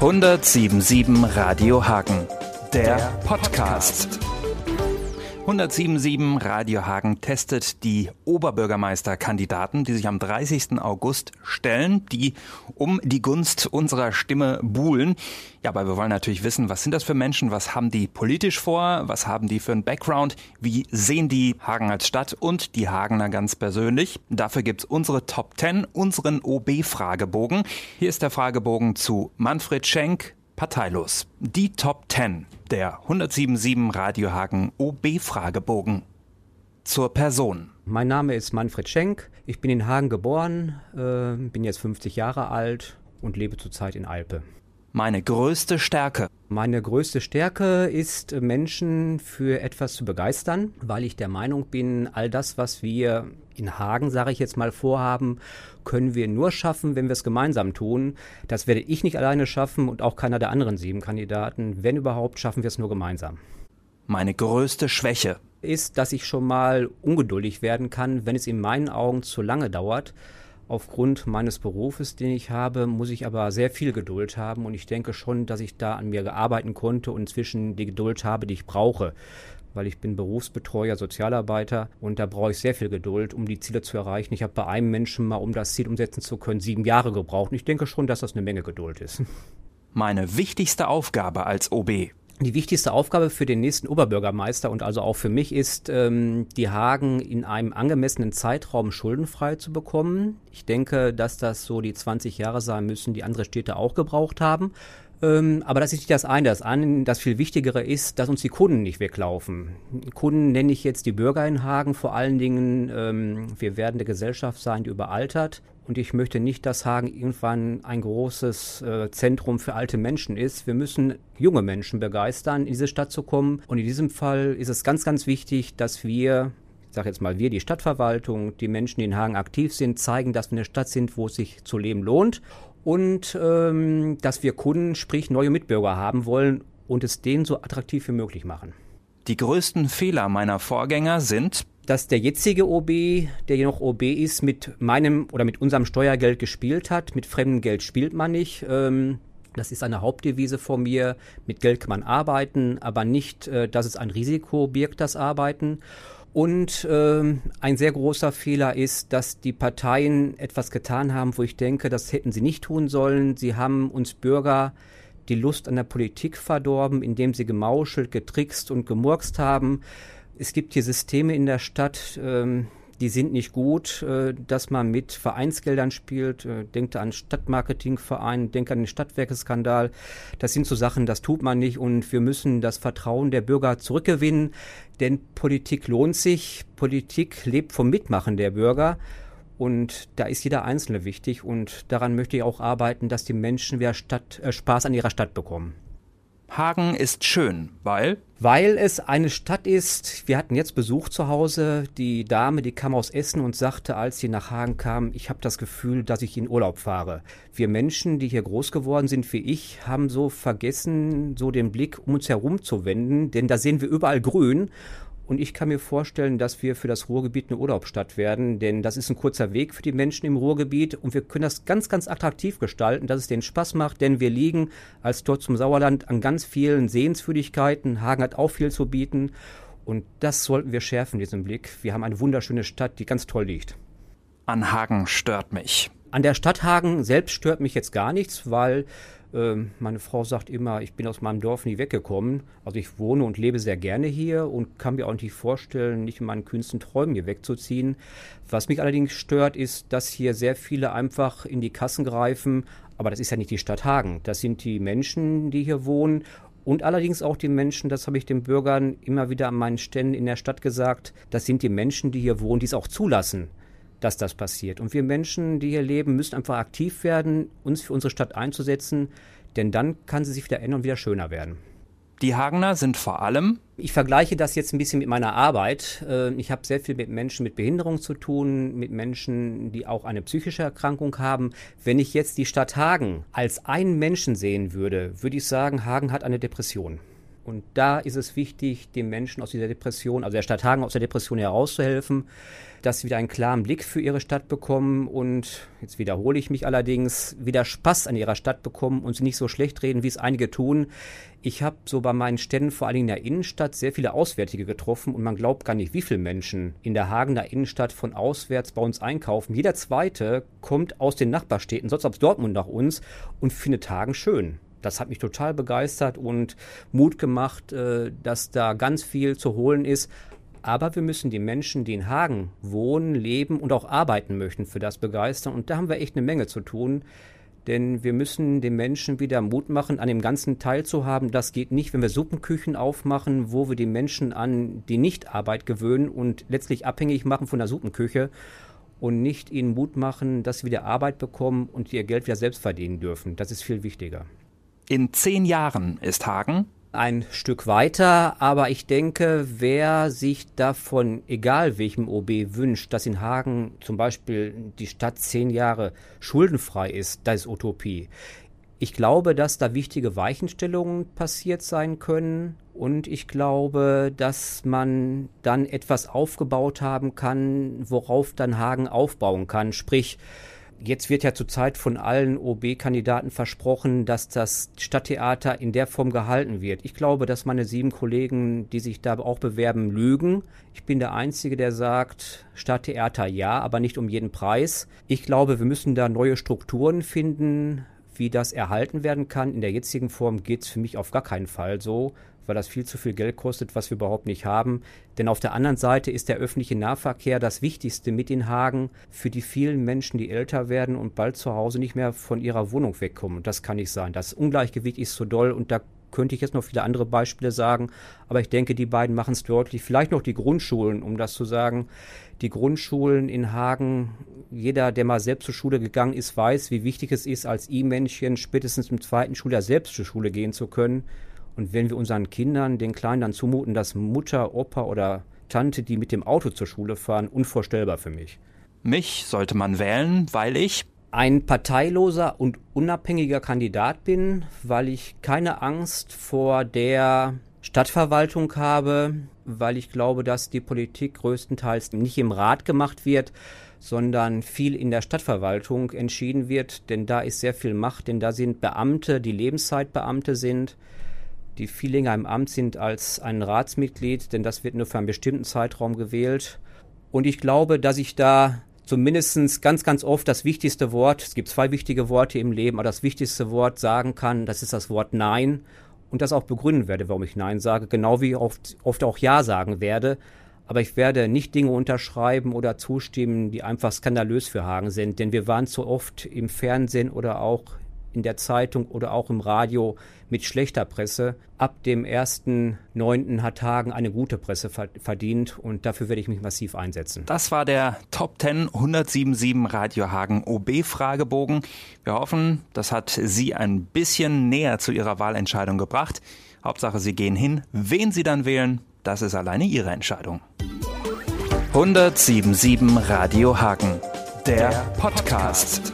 1077 Radio Hagen, der Podcast. 1077 Radio Hagen testet die Oberbürgermeisterkandidaten, die sich am 30. August stellen, die um die Gunst unserer Stimme buhlen. Ja, aber wir wollen natürlich wissen, was sind das für Menschen, was haben die politisch vor, was haben die für einen Background, wie sehen die Hagen als Stadt und die Hagener ganz persönlich. Dafür gibt's unsere Top 10, unseren OB-Fragebogen. Hier ist der Fragebogen zu Manfred Schenk, parteilos. Die Top 10 der 1077 Radiohagen OB-Fragebogen. Zur Person. Mein Name ist Manfred Schenk. Ich bin in Hagen geboren, äh, bin jetzt 50 Jahre alt und lebe zurzeit in Alpe. Meine größte Stärke. Meine größte Stärke ist, Menschen für etwas zu begeistern, weil ich der Meinung bin, all das, was wir in Hagen, sage ich jetzt mal, vorhaben, können wir nur schaffen, wenn wir es gemeinsam tun. Das werde ich nicht alleine schaffen und auch keiner der anderen sieben Kandidaten. Wenn überhaupt, schaffen wir es nur gemeinsam. Meine größte Schwäche ist, dass ich schon mal ungeduldig werden kann, wenn es in meinen Augen zu lange dauert. Aufgrund meines Berufes, den ich habe, muss ich aber sehr viel Geduld haben und ich denke schon, dass ich da an mir arbeiten konnte und inzwischen die Geduld habe, die ich brauche, weil ich bin Berufsbetreuer, Sozialarbeiter und da brauche ich sehr viel Geduld, um die Ziele zu erreichen. Ich habe bei einem Menschen mal, um das Ziel umsetzen zu können, sieben Jahre gebraucht und ich denke schon, dass das eine Menge Geduld ist. Meine wichtigste Aufgabe als OB die wichtigste Aufgabe für den nächsten Oberbürgermeister und also auch für mich ist, ähm, die Hagen in einem angemessenen Zeitraum schuldenfrei zu bekommen. Ich denke, dass das so die 20 Jahre sein müssen, die andere Städte auch gebraucht haben. Ähm, aber das ist nicht das eine. Das eine, das viel Wichtigere ist, dass uns die Kunden nicht weglaufen. Kunden nenne ich jetzt die Bürger in Hagen vor allen Dingen. Ähm, wir werden eine Gesellschaft sein, die überaltert. Und ich möchte nicht, dass Hagen irgendwann ein großes äh, Zentrum für alte Menschen ist. Wir müssen junge Menschen begeistern, in diese Stadt zu kommen. Und in diesem Fall ist es ganz, ganz wichtig, dass wir ich sage jetzt mal wir, die Stadtverwaltung, die Menschen, die in Hagen aktiv sind, zeigen, dass wir eine Stadt sind, wo es sich zu leben lohnt und ähm, dass wir Kunden, sprich neue Mitbürger haben wollen und es denen so attraktiv wie möglich machen. Die größten Fehler meiner Vorgänger sind dass der jetzige OB, der hier noch OB ist, mit meinem oder mit unserem Steuergeld gespielt hat. Mit fremdem Geld spielt man nicht. Ähm, das ist eine Hauptdevise von mir. Mit Geld kann man arbeiten, aber nicht, äh, dass es ein Risiko birgt, das Arbeiten. Und ähm, ein sehr großer Fehler ist, dass die Parteien etwas getan haben, wo ich denke, das hätten sie nicht tun sollen. Sie haben uns Bürger die Lust an der Politik verdorben, indem sie gemauschelt, getrickst und gemurkst haben. Es gibt hier Systeme in der Stadt, ähm, die sind nicht gut, äh, dass man mit Vereinsgeldern spielt. Äh, denkt an Stadtmarketingverein, denkt an den Stadtwerkeskandal. Das sind so Sachen, das tut man nicht und wir müssen das Vertrauen der Bürger zurückgewinnen, denn Politik lohnt sich. Politik lebt vom Mitmachen der Bürger. Und da ist jeder Einzelne wichtig und daran möchte ich auch arbeiten, dass die Menschen wieder Stadt, äh, Spaß an ihrer Stadt bekommen. Hagen ist schön, weil? Weil es eine Stadt ist. Wir hatten jetzt Besuch zu Hause. Die Dame, die kam aus Essen und sagte, als sie nach Hagen kam, ich habe das Gefühl, dass ich in Urlaub fahre. Wir Menschen, die hier groß geworden sind wie ich, haben so vergessen, so den Blick um uns herum zu wenden, denn da sehen wir überall grün. Und ich kann mir vorstellen, dass wir für das Ruhrgebiet eine Urlaubsstadt werden, denn das ist ein kurzer Weg für die Menschen im Ruhrgebiet und wir können das ganz, ganz attraktiv gestalten, dass es denen Spaß macht, denn wir liegen als Tor zum Sauerland an ganz vielen Sehenswürdigkeiten. Hagen hat auch viel zu bieten und das sollten wir schärfen, diesen Blick. Wir haben eine wunderschöne Stadt, die ganz toll liegt. An Hagen stört mich. An der Stadt Hagen selbst stört mich jetzt gar nichts, weil ähm, meine Frau sagt immer, ich bin aus meinem Dorf nie weggekommen. Also ich wohne und lebe sehr gerne hier und kann mir auch nicht vorstellen, nicht in meinen kühnsten Träumen hier wegzuziehen. Was mich allerdings stört, ist, dass hier sehr viele einfach in die Kassen greifen. Aber das ist ja nicht die Stadt Hagen. Das sind die Menschen, die hier wohnen und allerdings auch die Menschen, das habe ich den Bürgern immer wieder an meinen Ständen in der Stadt gesagt, das sind die Menschen, die hier wohnen, die es auch zulassen, dass das passiert. Und wir Menschen, die hier leben, müssen einfach aktiv werden, uns für unsere Stadt einzusetzen, denn dann kann sie sich wieder ändern und wieder schöner werden. Die Hagener sind vor allem. Ich vergleiche das jetzt ein bisschen mit meiner Arbeit. Äh, ich habe sehr viel mit Menschen mit Behinderung zu tun, mit Menschen, die auch eine psychische Erkrankung haben. Wenn ich jetzt die Stadt Hagen als einen Menschen sehen würde, würde ich sagen, Hagen hat eine Depression. Und da ist es wichtig, den Menschen aus dieser Depression, also der Stadt Hagen aus der Depression herauszuhelfen, dass sie wieder einen klaren Blick für ihre Stadt bekommen und, jetzt wiederhole ich mich allerdings, wieder Spaß an ihrer Stadt bekommen und sie nicht so schlecht reden, wie es einige tun. Ich habe so bei meinen Ständen, vor allen Dingen in der Innenstadt, sehr viele Auswärtige getroffen und man glaubt gar nicht, wie viele Menschen in der Hagener Innenstadt von auswärts bei uns einkaufen. Jeder zweite kommt aus den Nachbarstädten, sonst aus Dortmund nach uns und findet Hagen schön das hat mich total begeistert und Mut gemacht, äh, dass da ganz viel zu holen ist. Aber wir müssen die Menschen, die in Hagen wohnen, leben und auch arbeiten möchten, für das begeistern. Und da haben wir echt eine Menge zu tun. Denn wir müssen den Menschen wieder Mut machen, an dem Ganzen teilzuhaben. Das geht nicht, wenn wir Suppenküchen aufmachen, wo wir die Menschen an die Nichtarbeit gewöhnen und letztlich abhängig machen von der Suppenküche und nicht ihnen Mut machen, dass sie wieder Arbeit bekommen und ihr Geld wieder selbst verdienen dürfen. Das ist viel wichtiger. In zehn Jahren ist Hagen ein Stück weiter, aber ich denke, wer sich davon, egal welchem OB, wünscht, dass in Hagen zum Beispiel die Stadt zehn Jahre schuldenfrei ist, das ist Utopie. Ich glaube, dass da wichtige Weichenstellungen passiert sein können und ich glaube, dass man dann etwas aufgebaut haben kann, worauf dann Hagen aufbauen kann. Sprich, Jetzt wird ja zurzeit von allen OB-Kandidaten versprochen, dass das Stadttheater in der Form gehalten wird. Ich glaube, dass meine sieben Kollegen, die sich da auch bewerben, lügen. Ich bin der Einzige, der sagt, Stadttheater ja, aber nicht um jeden Preis. Ich glaube, wir müssen da neue Strukturen finden, wie das erhalten werden kann. In der jetzigen Form geht es für mich auf gar keinen Fall so weil das viel zu viel Geld kostet, was wir überhaupt nicht haben. Denn auf der anderen Seite ist der öffentliche Nahverkehr das Wichtigste mit in Hagen für die vielen Menschen, die älter werden und bald zu Hause nicht mehr von ihrer Wohnung wegkommen. Das kann nicht sein. Das Ungleichgewicht ist so doll und da könnte ich jetzt noch viele andere Beispiele sagen, aber ich denke, die beiden machen es deutlich. Vielleicht noch die Grundschulen, um das zu sagen. Die Grundschulen in Hagen, jeder, der mal selbst zur Schule gegangen ist, weiß, wie wichtig es ist, als E-Männchen spätestens im zweiten Schuljahr selbst zur Schule gehen zu können. Und wenn wir unseren Kindern, den Kleinen dann zumuten, dass Mutter, Opa oder Tante, die mit dem Auto zur Schule fahren, unvorstellbar für mich. Mich sollte man wählen, weil ich ein parteiloser und unabhängiger Kandidat bin, weil ich keine Angst vor der Stadtverwaltung habe, weil ich glaube, dass die Politik größtenteils nicht im Rat gemacht wird, sondern viel in der Stadtverwaltung entschieden wird, denn da ist sehr viel Macht, denn da sind Beamte, die Lebenszeitbeamte sind, die viel länger im Amt sind als ein Ratsmitglied, denn das wird nur für einen bestimmten Zeitraum gewählt. Und ich glaube, dass ich da zumindest ganz, ganz oft das wichtigste Wort, es gibt zwei wichtige Worte im Leben, aber das wichtigste Wort sagen kann, das ist das Wort Nein und das auch begründen werde, warum ich Nein sage, genau wie oft, oft auch Ja sagen werde. Aber ich werde nicht Dinge unterschreiben oder zustimmen, die einfach skandalös für Hagen sind, denn wir waren zu oft im Fernsehen oder auch in der Zeitung oder auch im Radio mit schlechter Presse. Ab dem 1.9. hat Hagen eine gute Presse verdient und dafür werde ich mich massiv einsetzen. Das war der Top 10 1077 Radio Hagen OB Fragebogen. Wir hoffen, das hat Sie ein bisschen näher zu Ihrer Wahlentscheidung gebracht. Hauptsache, Sie gehen hin. Wen Sie dann wählen, das ist alleine Ihre Entscheidung. 1077 Radio Hagen, der Podcast.